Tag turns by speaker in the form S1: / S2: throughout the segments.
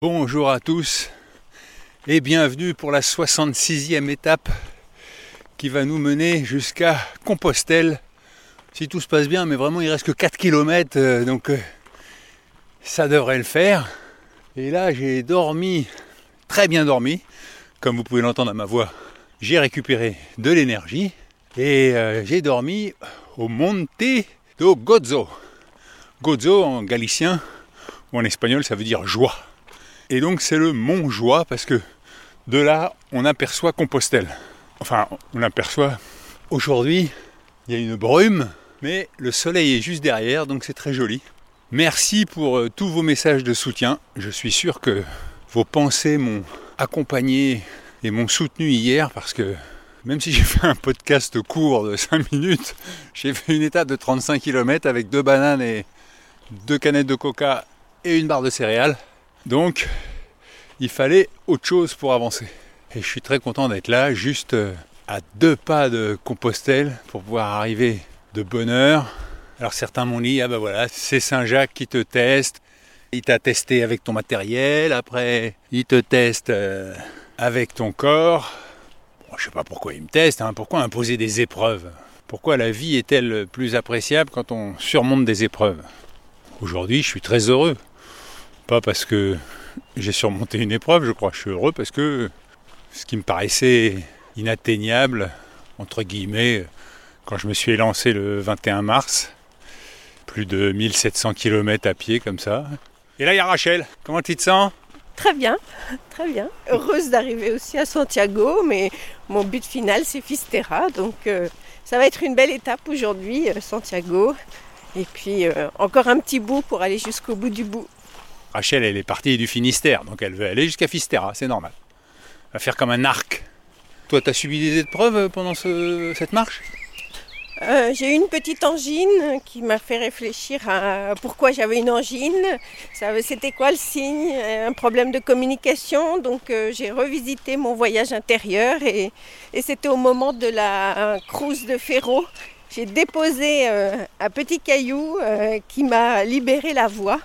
S1: Bonjour à tous et bienvenue pour la 66e étape qui va nous mener jusqu'à Compostelle. Si tout se passe bien, mais vraiment il reste que 4 km, euh, donc euh, ça devrait le faire. Et là j'ai dormi, très bien dormi, comme vous pouvez l'entendre à ma voix. J'ai récupéré de l'énergie et euh, j'ai dormi au Monte do Gozo. Gozo en galicien ou en espagnol ça veut dire joie. Et donc c'est le Mont Joie parce que de là on aperçoit Compostelle. Enfin on aperçoit aujourd'hui il y a une brume mais le soleil est juste derrière donc c'est très joli. Merci pour euh, tous vos messages de soutien. Je suis sûr que vos pensées m'ont accompagné et m'ont soutenu hier parce que même si j'ai fait un podcast court de 5 minutes, j'ai fait une étape de 35 km avec deux bananes et deux canettes de coca et une barre de céréales. Donc, il fallait autre chose pour avancer. Et je suis très content d'être là, juste euh, à deux pas de Compostelle, pour pouvoir arriver de bonne heure. Alors certains m'ont dit, ah ben voilà, c'est Saint-Jacques qui te teste. Il t'a testé avec ton matériel, après il te teste euh, avec ton corps. Bon, je sais pas pourquoi il me teste, hein. pourquoi imposer des épreuves? Pourquoi la vie est-elle plus appréciable quand on surmonte des épreuves? Aujourd'hui, je suis très heureux. Pas parce que j'ai surmonté une épreuve, je crois. Je suis heureux parce que ce qui me paraissait inatteignable, entre guillemets, quand je me suis élancé le 21 mars, plus de 1700 km à pied comme ça. Et là, il y a Rachel. Comment tu te sens?
S2: Très bien, très bien. Heureuse d'arriver aussi à Santiago, mais mon but final, c'est Fistera. Donc, euh, ça va être une belle étape aujourd'hui, euh, Santiago. Et puis, euh, encore un petit bout pour aller jusqu'au bout du bout.
S1: Rachel, elle est partie du Finistère, donc elle veut aller jusqu'à Fistera, c'est normal. Elle va faire comme un arc. Toi, tu as subi des épreuves pendant ce- cette marche?
S2: Euh, j'ai eu une petite angine qui m'a fait réfléchir à pourquoi j'avais une angine. C'était quoi le signe? Un problème de communication. Donc euh, j'ai revisité mon voyage intérieur et, c'était au moment de la cruise de Ferro. J'ai déposé euh, un petit caillou qui m'a libéré la voie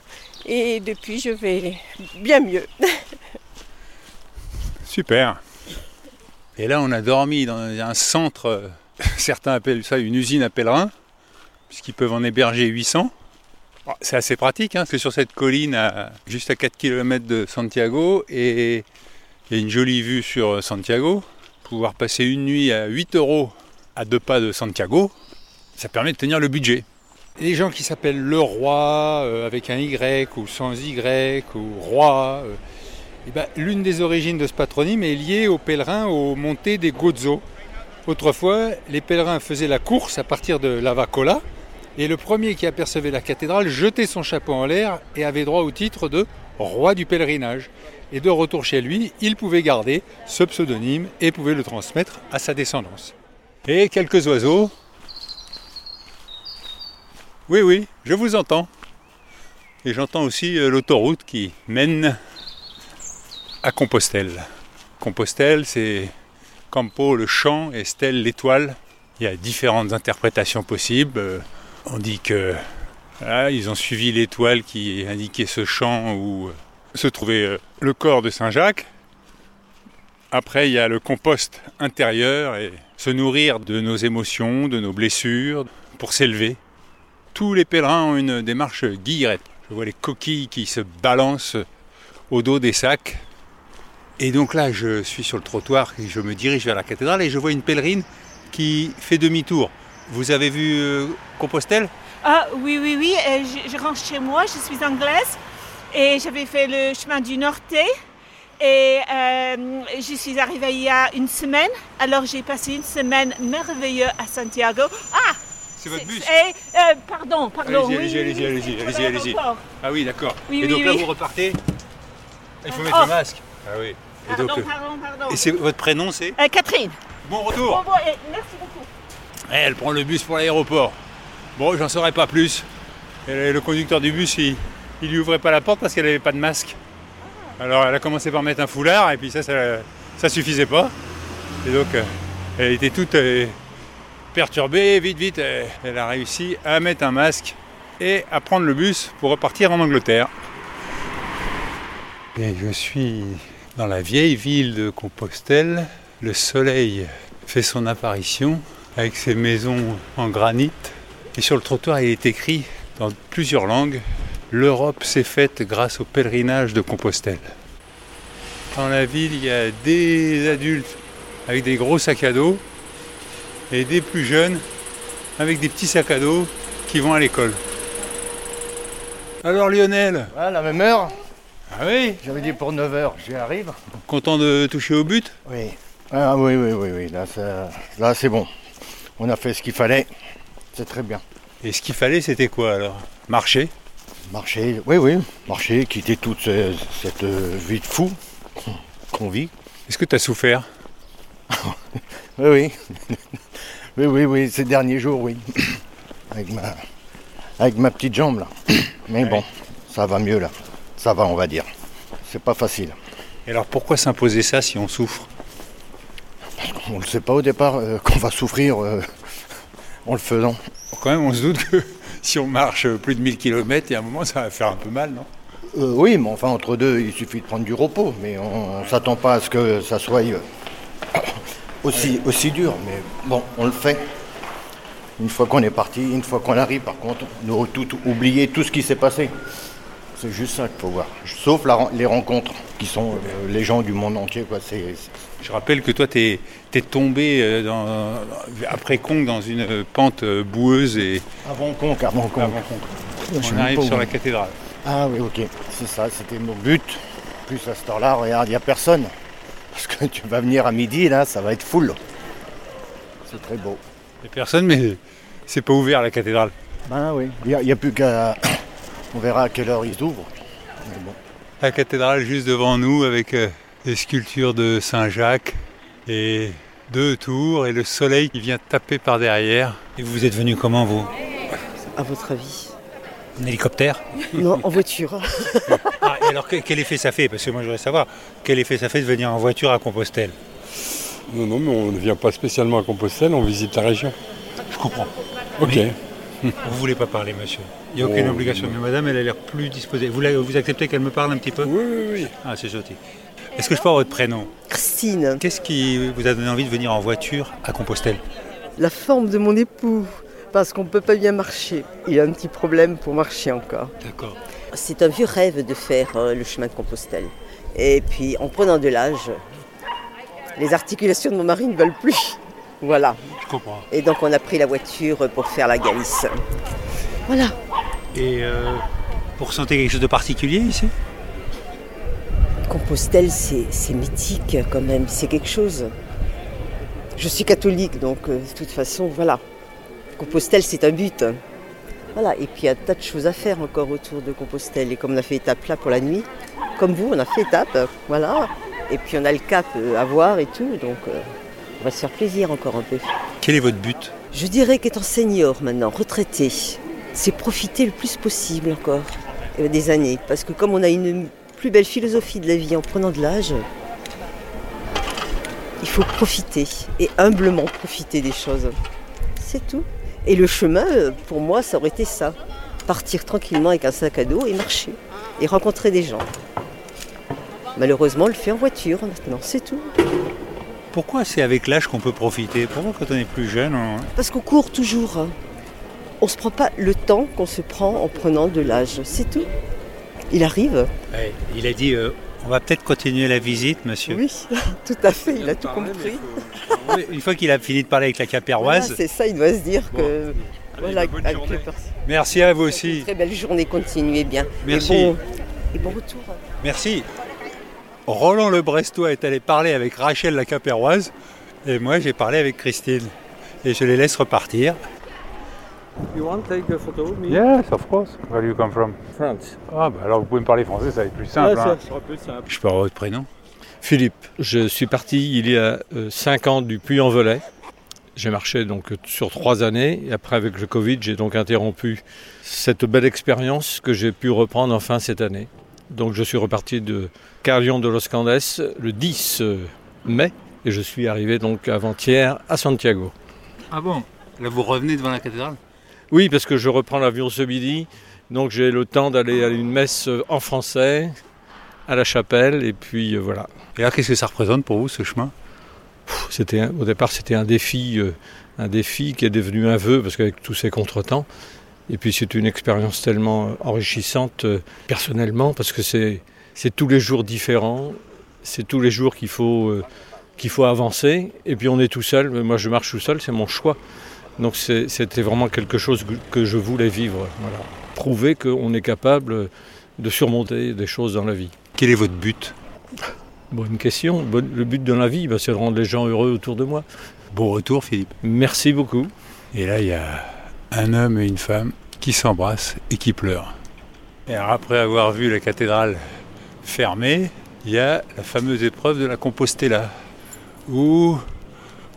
S2: et depuis je vais bien mieux.
S1: Super. Et là, on a dormi dans un centre, euh, certains appellent ça une usine à pèlerins, puisqu'ils peuvent en héberger 800. Bon, C'est assez pratique, hein, parce que sur cette colline, juste à 4 km de Santiago, et il y a une jolie vue sur Santiago. Pouvoir passer une nuit à 8 euros à deux pas de Santiago, ça permet de tenir le budget. Les gens qui s'appellent le roi, euh, avec un Y ou sans Y, ou roi, euh, eh ben, L'une des origines de ce patronyme est liée aux pèlerins aux montées des Gozo. Autrefois, les pèlerins faisaient la course à partir de Lavacola, et le premier qui apercevait la cathédrale jetait son chapeau en l'air et avait droit au titre de roi du pèlerinage. Et de retour chez lui, il pouvait garder ce pseudonyme et pouvait le transmettre à sa descendance. Et quelques oiseaux. Oui, oui, je vous entends. Et j'entends aussi euh, l'autoroute qui mène à Compostelle. Compostelle, c'est Campo, le champ, et Stelle, l'étoile. Il y a différentes interprétations possibles. Euh, On dit que ils ont suivi l'étoile qui indiquait ce champ où euh, se trouvait le corps de Saint-Jacques. Après, il y a le compost intérieur et se nourrir de nos émotions, de nos blessures, pour s'élever. Tous les pèlerins ont une démarche guillerette. Je vois les coquilles qui se balancent au dos des sacs. Et donc là, je suis sur le trottoir et je me dirige vers la cathédrale et je vois une pèlerine qui fait demi-tour. Vous avez vu euh, Compostelle?
S3: Ah oui, oui, oui, euh, je, rentre chez moi, je suis anglaise et j'avais fait le chemin du Norte et euh, je suis arrivée il y a une semaine. Alors j'ai passé une semaine merveilleuse à Santiago. Ah,
S1: C'est votre bus
S3: Et, euh, pardon, pardon.
S1: Allez-y,
S3: oui,
S1: allez-y,
S3: oui,
S1: allez-y,
S3: oui,
S1: allez-y, allez-y. Ah oui, d'accord. Et donc là, vous repartez Il faut mettre
S3: Oh.
S1: le masque. Ah oui. Et,
S3: Pardon,
S1: donc, euh,
S3: pardon, pardon.
S1: et c'est votre prénom, c'est
S3: Euh, Catherine.
S1: Bon
S3: Bon,
S1: retour
S3: bon, et merci beaucoup.
S1: Eh, Elle prend le bus pour l'aéroport. Bon, j'en saurais pas plus. Et le conducteur du bus, il, il lui ouvrait pas la porte parce qu'elle avait pas de masque. Alors elle a commencé par mettre un foulard et puis ça, ça, ça suffisait pas. Et donc euh, elle était toute euh, perturbée, vite, vite. Elle a réussi à mettre un masque et à prendre le bus pour repartir en Angleterre. Et je suis dans la vieille ville de Compostelle. Le soleil fait son apparition avec ses maisons en granit. Et sur le trottoir, il est écrit dans plusieurs langues L'Europe s'est faite grâce au pèlerinage de Compostelle. Dans la ville, il y a des adultes avec des gros sacs à dos et des plus jeunes avec des petits sacs à dos qui vont à l'école. Alors Lionel,
S4: Ah, la même heure
S1: ah oui,
S4: J'avais dit pour 9h, j'y arrive
S1: content de toucher au but?
S4: Oui. Ah oui, oui, oui, oui, là, ça- là c'est bon. On a fait ce qu'il fallait. C'est très bien.
S1: Et ce qu'il fallait, c'était quoi alors? Marcher?
S4: Marcher, oui, oui, marcher, quitter toute ce- cette vie de fou qu'on vit.
S1: Est-ce que tu as souffert?
S4: Oui, oui. oui, oui, oui, ces derniers jours, oui. Avec ma, avec ma petite jambe, là. Mais bon, ça va mieux, là. Ça va, on va dire. C'est pas facile.
S1: Et alors pourquoi s'imposer ça si on souffre?
S4: On ne sait pas au départ euh, qu'on va souffrir euh, en le faisant.
S1: Quand même, on se doute que si on marche plus de 1000 km, il y a un moment, ça va faire un peu mal, non?
S4: Euh, oui, mais enfin, entre deux, il suffit de prendre du repos. Mais on ne s'attend pas à ce que ça soit aussi, aussi dur. Mais bon, on le fait. Une fois qu'on est parti, une fois qu'on arrive, par contre, nous tout oublier tout ce qui s'est passé. C'est juste ça qu'il faut voir. Sauf la les rencontres qui sont euh, les gens du monde entier. Quoi. C'est,
S1: Je rappelle que toi, tu es, tombé euh, dans- après Conques dans une pente euh, boueuse et
S4: avant Conques, avant Conques.
S1: avant
S4: sais
S1: On arrive sur
S4: où.
S1: la cathédrale.
S4: Ah oui, ok. C'est ça, c'était mon but. Plus à cette heure-là, regarde, il n'y a personne. Parce que tu vas venir à midi, là, ça va être full. C'est très beau.
S1: Il n'y a personne, mais c'est pas ouvert la cathédrale.
S4: Ben oui, il n'y a, plus qu'à... On verra à quelle heure ils ouvrent. Bon.
S1: La cathédrale juste devant nous avec euh, des sculptures de Saint-Jacques et deux tours et le soleil qui vient taper par derrière. Et vous êtes venu comment vous?
S5: À votre avis?
S1: En hélicoptère
S5: Non, en voiture.
S1: Ah, et alors que- quel effet ça fait? Parce que moi je voudrais savoir quel effet ça fait de venir en voiture à Compostelle?
S6: Non, non, mais on ne vient pas spécialement à Compostelle, on visite la région.
S1: Je comprends.
S6: Ok.
S1: Vous voulez pas parler, monsieur Il n'y a aucune
S6: Oh,
S1: obligation. Mais madame, elle a l'air plus disposée. Vous, vous acceptez qu'elle me parle un petit peu?
S6: Oui, oui, oui.
S1: Ah, c'est gentil. Est-ce que je peux avoir votre prénom?
S5: Christine,
S1: Qu'est-ce qui vous a donné envie de venir en voiture à Compostelle?
S5: La forme de mon époux, parce qu'on ne peut pas bien marcher. Il a un petit problème pour marcher encore.
S1: D'accord.
S5: C'est un vieux rêve de faire euh, le chemin de Compostelle. Et puis, en prenant de l'âge, les articulations de mon mari ne veulent plus. Voilà.
S1: Je comprends.
S5: Et donc, on a pris la voiture pour faire la Galice. Voilà.
S1: Et euh, vous ressentez quelque chose de particulier ici?
S5: Compostelle, c'est c'est mythique quand même, c'est quelque chose. Je suis catholique, donc euh, de toute façon, voilà. Compostelle, c'est un but. Voilà, et puis il y a un tas de choses à faire encore autour de Compostelle. Et comme on a fait étape là pour la nuit, comme vous, on a fait étape, voilà. Et puis on a le cap euh, à voir et tout, donc euh, on va se faire plaisir encore un peu.
S1: Quel est votre but?
S5: Je dirais qu'étant senior maintenant, retraité, c'est profiter le plus possible encore euh, des années. Parce que comme on a une plus belle philosophie de la vie en prenant de l'âge, il faut profiter et humblement profiter des choses. C'est tout. Et le chemin, pour moi, ça aurait été ça. Partir tranquillement avec un sac à dos et marcher. Et rencontrer des gens. Malheureusement, on le fait en voiture maintenant, c'est tout.
S1: Pourquoi c'est avec l'âge qu'on peut profiter? Pourquoi quand on est plus jeune on-
S5: Parce qu'on court toujours. hein. On ne se prend pas le temps qu'on se prend en prenant de l'âge. C'est tout. Il arrive.
S1: Ouais, Il a dit euh, on va peut-être continuer la visite, monsieur.
S5: Oui, tout à fait. Il a tout compris.
S1: Une fois qu'il a fini de parler avec la
S5: Voilà,
S1: capéroise.
S5: c'est ça, il doit se dire que. Voilà,
S6: bonne
S5: avec
S6: journée.
S5: les personnes.
S1: Merci à vous aussi.
S5: Très belle journée, continuez bien.
S1: Merci.
S5: Et bon, et bon retour.
S1: Merci. Roland le Brestois est allé parler avec Rachel la capéroise et moi j'ai parlé avec Christine. Et je les laisse repartir.
S7: You want to take a photo with me?
S1: Yes, of course. Where do you come from?
S7: France.
S1: Ah, bah alors vous pouvez me parler français, ça va être plus simple.
S7: Ouais,
S1: hein.
S7: ça sera plus simple.
S1: Je peux avoir votre prénom?
S7: Philippe, je suis parti il y a 5 ans du Puy-en-Velay. J'ai marché donc euh, sur 3 années et après avec le Covid, j'ai donc interrompu cette belle expérience que j'ai pu reprendre enfin cette année. Donc je suis reparti de Carillon de Los Candes le 10 mai et je suis arrivé donc avant-hier à Santiago.
S1: Ah bon? Là vous revenez devant la cathédrale?
S7: Oui, parce que je reprends l'avion ce midi, donc j'ai le temps d'aller à une messe en français à la chapelle et puis euh, voilà.
S1: Et là qu'est-ce que ça représente pour vous ce chemin?
S7: C'était au départ c'était un défi, euh, un défi qui est devenu un vœu parce qu'avec tous ces contretemps. Et puis c'est une expérience tellement euh, enrichissante euh, personnellement parce que c'est c'est tous les jours différents, c'est tous les jours qu'il faut euh, qu'il faut avancer. Et puis on est tout seul. Moi je marche tout seul, c'est mon choix. Donc c'était vraiment quelque chose que- je voulais vivre. Voilà. Prouver qu'on est capable de surmonter des choses dans la vie.
S1: Quel est votre but?
S7: Bonne question. Le but de la vie, bah, c'est de rendre les gens heureux autour de moi.
S1: Bon retour Philippe.
S7: Merci beaucoup.
S1: Et là il y a un homme et une femme qui s'embrassent et qui pleurent. Et alors après avoir vu la cathédrale fermée, il y a la fameuse épreuve de la Compostela où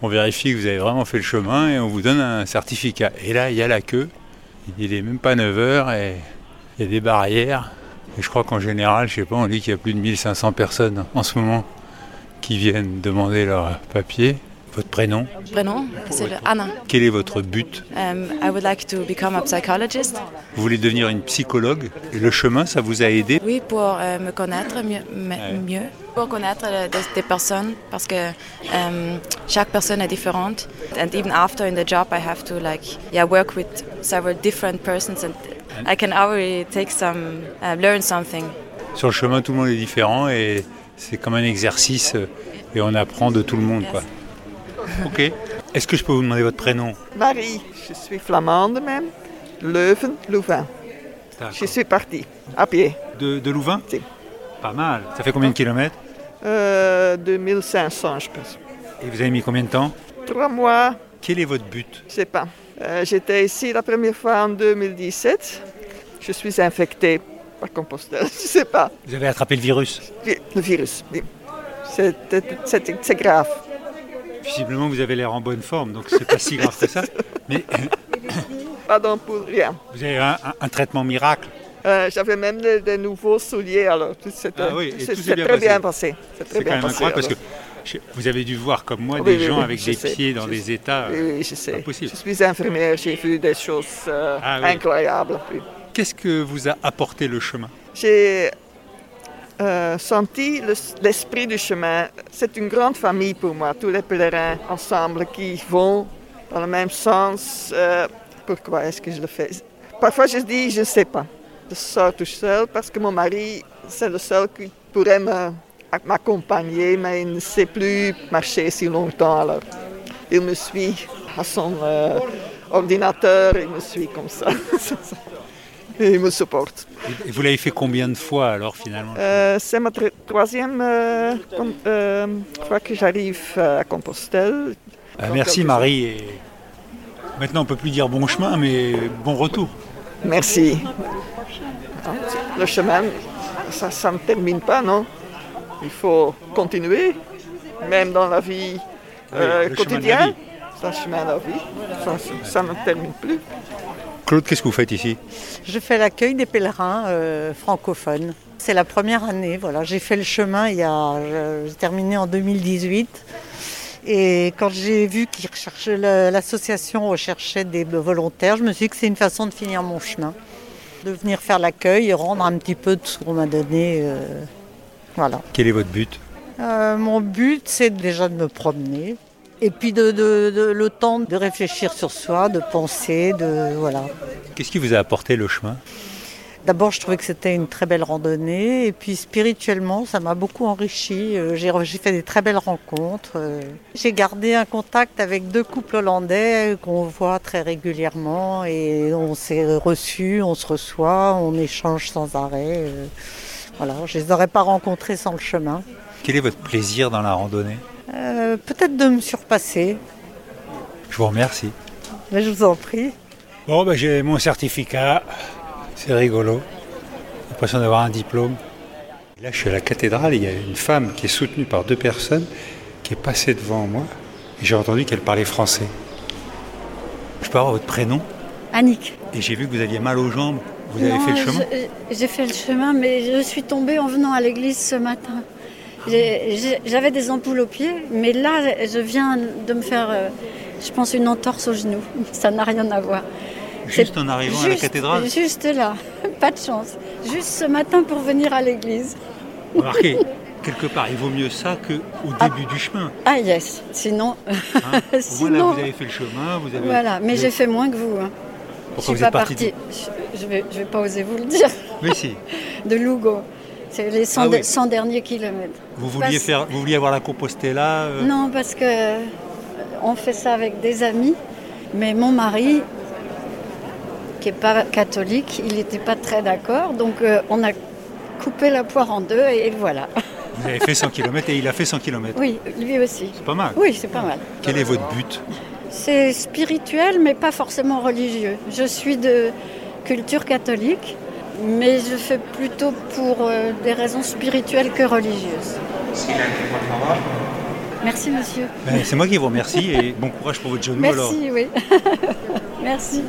S1: on vérifie que vous avez vraiment fait le chemin et on vous donne un certificat. Et là il y a la queue, il n'est même pas 9 heures et il y a des barrières. Et je crois qu'en général, je sais pas, on dit qu'il y a plus de 1500 personnes en ce moment qui viennent demander leur papier. Votre prénom
S8: Prénom, c'est Anna.
S1: Quel est votre but
S8: Um, I would like to become a psychologist.
S1: Vous voulez devenir une psychologue et le chemin, ça vous a aidé
S8: Oui, pour euh, me connaître mieux, me- mieux. Pour connaître euh, des, des personnes, parce que um, chaque personne est différente. And even after in the job, I have to like, yeah, work with several different persons, and I can already take some, uh, learn something.
S1: Sur le chemin, tout le monde est différent et c'est comme un exercice euh, et on apprend de tout le monde. Quoi. Ok. Est-ce que je peux vous demander votre prénom?
S9: Marie, je suis flamande même. Leuven, Louvain. Je suis partie à pied.
S1: De, de Louvain?
S9: Si.
S1: Pas mal. Ça fait combien de kilomètres?
S9: Euh, 2500, je pense.
S1: Et vous avez mis combien de temps?
S9: Trois mois,
S1: Quel est votre but?
S9: Je sais pas. Euh, J'étais ici la première fois en 2017. Je suis infectée par Compostelle, je sais pas.
S1: Vous avez attrapé le virus?
S9: Vi- Le virus, oui. C'est grave.
S1: Visiblement, vous avez l'air en bonne forme, donc c'est pas si grave que ça. Mais
S9: Pardon pour rien.
S1: vous avez un, un- un traitement miracle.
S9: Euh, J'avais même des, des nouveaux souliers, alors tout s'est
S1: Ah oui,
S9: très
S1: passé.
S9: bien passé. C'est
S1: quand
S9: bien
S1: même
S9: passé.
S1: incroyable parce que je- vous avez dû voir comme moi
S9: Oui,
S1: des
S9: oui,
S1: gens avec des
S9: sais,
S1: pieds dans
S9: je
S1: des
S9: sais.
S1: états.
S9: Oui, oui, je sais.
S1: pas possible.
S9: Je suis infirmière, j'ai vu des choses euh,
S1: Ah
S9: incroyables.
S1: Qu'est-ce que vous a apporté le chemin?
S9: J'ai euh, senti le- l'esprit du chemin. C'est une grande famille pour moi, tous les pèlerins ensemble qui vont dans le même sens. Euh, pourquoi est-ce que je le fais? Parfois je dis, je ne sais pas. Je sors tout seul parce que mon mari, c'est le seul qui pourrait m'accompagner, mais il ne sait plus marcher si longtemps. Alors, il me suit à son euh, ordinateur, il me suit comme ça. Et il me supporte.
S1: Et vous l'avez fait combien de fois alors finalement?
S9: Euh, c'est ma tr- troisième euh, euh, fois que j'arrive à Compostelle.
S1: Ah, Merci Marie. Et maintenant on peut plus dire bon chemin, mais bon retour.
S9: Merci. Le chemin, ça, ça ne termine pas, non? Il faut continuer, même dans la vie euh,
S1: le chemin de la
S9: quotidienne.
S1: vie.
S9: C'est un chemin de la vie. Ça, ça ne termine plus.
S1: Claude, qu'est-ce que vous faites ici?
S10: Je fais l'accueil des pèlerins euh, francophones. C'est la première année. Voilà, j'ai fait le chemin il y a, j'ai terminé en 2018. Et quand j'ai vu qu'ils recherchaient, l'association recherchait des volontaires, je me suis dit que c'est une façon de finir mon chemin, de venir faire l'accueil et rendre un petit peu de ce qu'on m'a donné. euh, voilà.
S1: Quel est votre but?
S10: Euh, mon but, c'est déjà de me promener. Et puis de, de- de- le temps de réfléchir sur soi, de penser, de voilà.
S1: Qu'est-ce qui vous a apporté le chemin?
S10: D'abord, je trouvais que c'était une très belle randonnée. Et puis spirituellement, ça m'a beaucoup enrichi. Euh, J'ai j'ai fait des très belles rencontres. Euh, J'ai gardé un contact avec deux couples hollandais qu'on voit très régulièrement. Et on s'est reçus, on se reçoit, on échange sans arrêt. Euh, Voilà, je ne les aurais pas rencontrés sans le chemin.
S1: Quel est votre plaisir dans la randonnée?
S10: Euh, Peut-être de me surpasser.
S1: Je vous remercie.
S10: Mais je vous en prie.
S1: Bon, ben, j'ai mon certificat. C'est rigolo. J'ai l'impression d'avoir un diplôme. Là, je suis à la cathédrale. Il y a une femme qui est soutenue par deux personnes qui est passée devant moi. Et j'ai entendu qu'elle parlait français. Je peux avoir votre prénom?
S11: Annick.
S1: Et j'ai vu que vous aviez mal aux jambes. Vous avez fait le chemin?
S11: J'ai fait le chemin, mais je suis tombée en venant à l'église ce matin. J'avais des ampoules aux pieds, mais là, je viens de me faire, euh, je pense, une entorse au genou. Ça n'a rien à voir.
S1: Juste en arrivant à la cathédrale
S11: Juste là, pas de chance. Juste ce matin pour venir à l'église.
S1: Remarquez, quelque part, il vaut mieux ça qu'au
S11: Ah.
S1: début du chemin.
S11: Ah yes, sinon...
S1: Hein Au moins, là,
S11: sinon
S1: vous avez fait le chemin. Vous avez...
S11: voilà, mais j'ai fait moins que vous. hein.
S1: Pourquoi
S11: je suis
S1: vous
S11: pas
S1: êtes
S11: partie. Je, vais, je vais pas oser vous le dire.
S1: Mais si.
S11: De Lugo. C'est les 100,
S1: Ah oui.
S11: de- 100 derniers kilomètres.
S1: Vous vouliez,
S11: Parce-
S1: faire, vous vouliez avoir la Compostela euh,
S11: Non, parce que euh, on fait ça avec des amis, mais mon mari, qui n'est pas catholique, il n'était pas très d'accord, donc euh, on a coupé la poire en deux et voilà.
S1: Vous avez fait 100 km et il a fait 100 km.
S11: Oui, lui aussi.
S1: C'est pas mal.
S11: Oui, c'est pas mal.
S1: Quel est votre but?
S11: C'est spirituel, mais pas forcément religieux. Je suis de culture catholique, mais je fais plutôt pour euh, des raisons spirituelles que religieuses. Merci, monsieur.
S1: Ben, C'est moi qui vous remercie et bon courage pour votre genou alors.
S11: Merci, oui. Merci.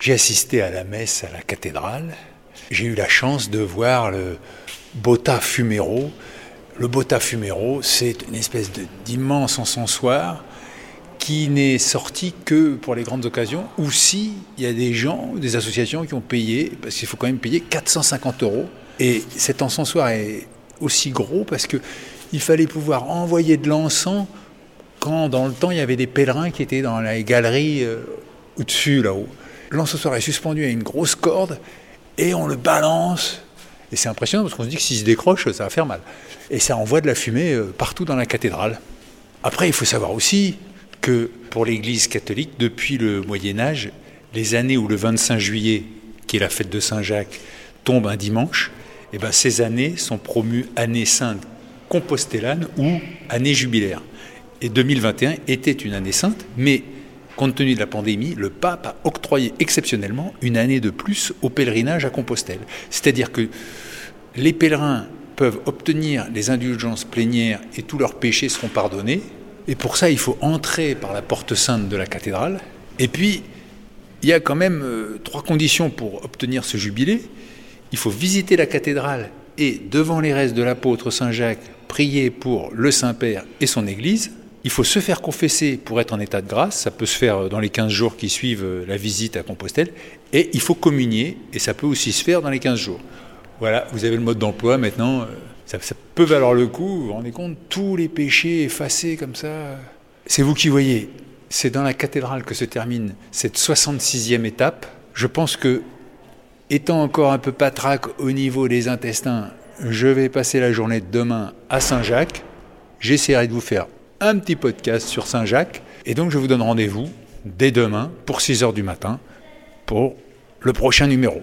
S1: J'ai assisté à la messe à la cathédrale. J'ai eu la chance de voir le Botta Fumero. Le Botta Fumero, c'est une espèce de- d'immense encensoir qui n'est sorti que pour les grandes occasions, ou si il y a des gens, des associations qui ont payé, parce qu'il faut quand même payer 450 euros. Et cet encensoir est aussi gros parce que il fallait pouvoir envoyer de l'encens quand dans le temps il y avait des pèlerins qui étaient dans les galeries euh, au-dessus là-haut. L'encensoir est suspendu à une grosse corde et on le balance. Et c'est impressionnant parce qu'on se dit que s'il se décroche, ça va faire mal. Et ça envoie de la fumée euh, partout dans la cathédrale. Après, il faut savoir aussi que pour l'Église catholique, depuis le Moyen Âge, les années où le 25 juillet, qui est la fête de Saint-Jacques, tombe un dimanche, eh ben, ces années sont promues années saintes compostellanes ou années jubilaires. Et 2021 était une année sainte, mais compte tenu de la pandémie, le pape a octroyé exceptionnellement une année de plus au pèlerinage à Compostelle. C'est-à-dire que les pèlerins peuvent obtenir les indulgences plénières et tous leurs péchés seront pardonnés. Et pour ça, il faut entrer par la porte sainte de la cathédrale. Et puis, il y a quand même euh, trois conditions pour obtenir ce jubilé. Il faut visiter la cathédrale et, devant les restes de l'apôtre Saint Jacques, prier pour le Saint-Père et son Église. Il faut se faire confesser pour être en état de grâce. Ça peut se faire dans les 15 jours qui suivent euh, la visite à Compostelle. Et il faut communier, et ça peut aussi se faire dans les 15 jours. Voilà, vous avez le mode d'emploi maintenant. Ça, peut valoir le coup. Vous vous rendez compte Tous les péchés effacés comme ça. C'est vous qui voyez. C'est dans la cathédrale que se termine cette 66e étape. Je pense que, étant encore un peu patraque au niveau des intestins, je vais passer la journée de demain à Saint-Jacques. J'essaierai de vous faire un petit podcast sur Saint-Jacques. Et donc, je vous donne rendez-vous dès demain pour 6 heures du matin pour le prochain numéro.